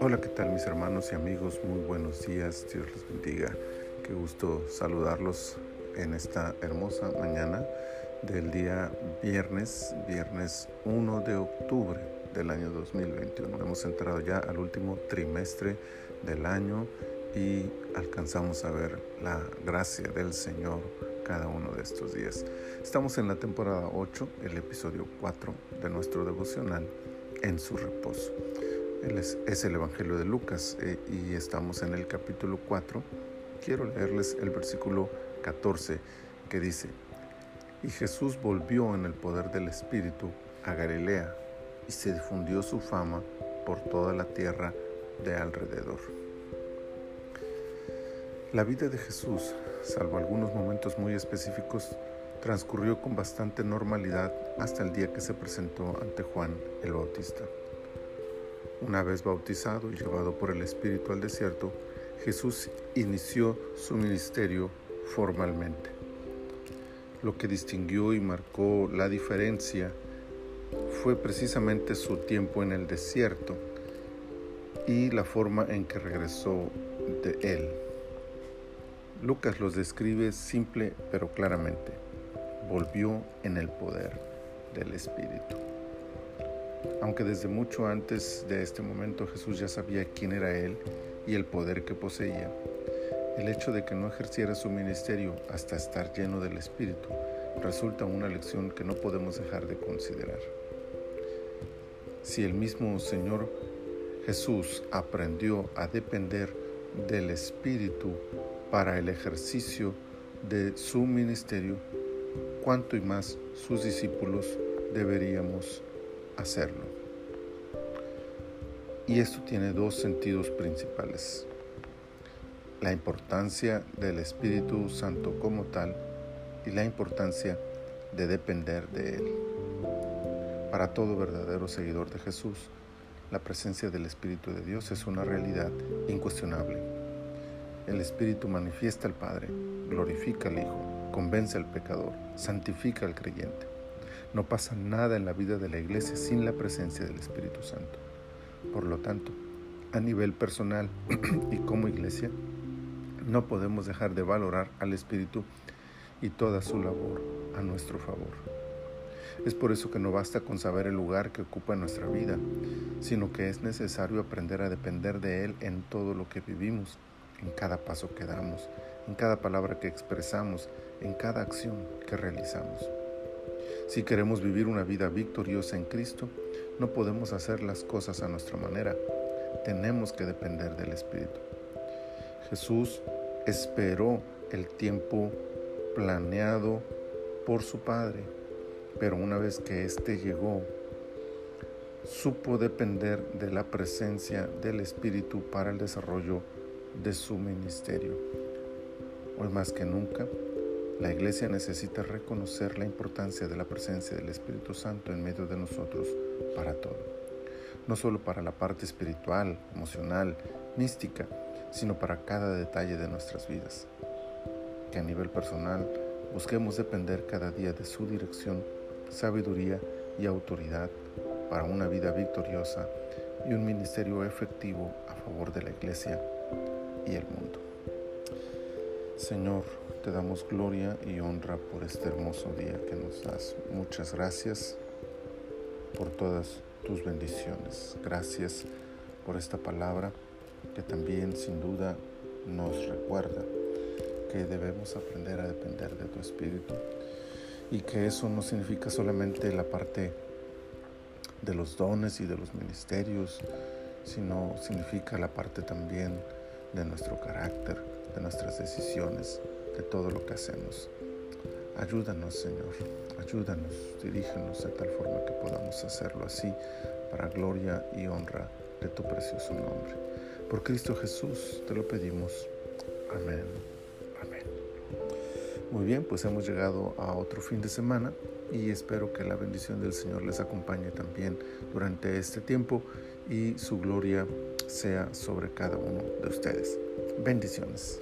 Hola, ¿qué tal mis hermanos y amigos? Muy buenos días, Dios les bendiga. Qué gusto saludarlos en esta hermosa mañana del día viernes, viernes 1 de octubre del año 2021. Hemos entrado ya al último trimestre del año y alcanzamos a ver la gracia del Señor cada uno de estos días. Estamos en la temporada 8, el episodio 4 de nuestro devocional en su reposo. Es, el Evangelio de Lucas eh, y estamos en el capítulo 4. Quiero leerles el versículo 14 que dice, y Jesús volvió en el poder del Espíritu a Galilea y se difundió su fama por toda la tierra de alrededor. La vida de Jesús, salvo algunos momentos muy específicos, transcurrió con bastante normalidad hasta el día que se presentó ante Juan el Bautista. Una vez bautizado y llevado por el Espíritu al desierto, Jesús inició su ministerio formalmente. Lo que distinguió y marcó la diferencia fue precisamente su tiempo en el desierto y la forma en que regresó de él. Lucas los describe simple pero claramente. Volvió en el poder del Espíritu. Aunque desde mucho antes de este momento Jesús ya sabía quién era Él y el poder que poseía, el hecho de que no ejerciera su ministerio hasta estar lleno del Espíritu resulta una lección que no podemos dejar de considerar. Si el mismo Señor Jesús aprendió a depender del Espíritu para el ejercicio de su ministerio, cuánto y más sus discípulos deberíamos hacerlo. Y esto tiene dos sentidos principales. La importancia del Espíritu Santo como tal y la importancia de depender de Él. Para todo verdadero seguidor de Jesús, la presencia del Espíritu de Dios es una realidad incuestionable. El Espíritu manifiesta al Padre, glorifica al Hijo, convence al pecador, santifica al creyente. No pasa nada en la vida de la iglesia sin la presencia del Espíritu Santo. Por lo tanto, a nivel personal y como iglesia, no podemos dejar de valorar al Espíritu y toda su labor a nuestro favor. Es por eso que no basta con saber el lugar que ocupa en nuestra vida, sino que es necesario aprender a depender de Él en todo lo que vivimos, en cada paso que damos, en cada palabra que expresamos, en cada acción que realizamos. Si queremos vivir una vida victoriosa en Cristo, no podemos hacer las cosas a nuestra manera. Tenemos que depender del Espíritu. Jesús esperó el tiempo planeado por su Padre, pero una vez que éste llegó, supo depender de la presencia del Espíritu para el desarrollo de su ministerio. Hoy más que nunca, la iglesia necesita reconocer la importancia de la presencia del Espíritu Santo en medio de nosotros para todo. No solo para la parte espiritual, emocional, mística, sino para cada detalle de nuestras vidas. Que a nivel personal busquemos depender cada día de su dirección, sabiduría y autoridad para una vida victoriosa y un ministerio efectivo a favor de la iglesia el mundo. Señor, te damos gloria y honra por este hermoso día que nos das. Muchas gracias por todas tus bendiciones. Gracias por esta palabra que también sin duda nos recuerda que debemos aprender a depender de tu espíritu y que eso no significa solamente la parte de los dones y de los ministerios, sino significa la parte también de nuestro carácter, de nuestras decisiones, de todo lo que hacemos. Ayúdanos, Señor, ayúdanos, dirígenos de tal forma que podamos hacerlo así para gloria y honra de tu precioso nombre. Por Cristo Jesús te lo pedimos. Amén. Amén. Muy bien, pues hemos llegado a otro fin de semana y espero que la bendición del Señor les acompañe también durante este tiempo y su gloria sea sobre cada uno de ustedes. Bendiciones.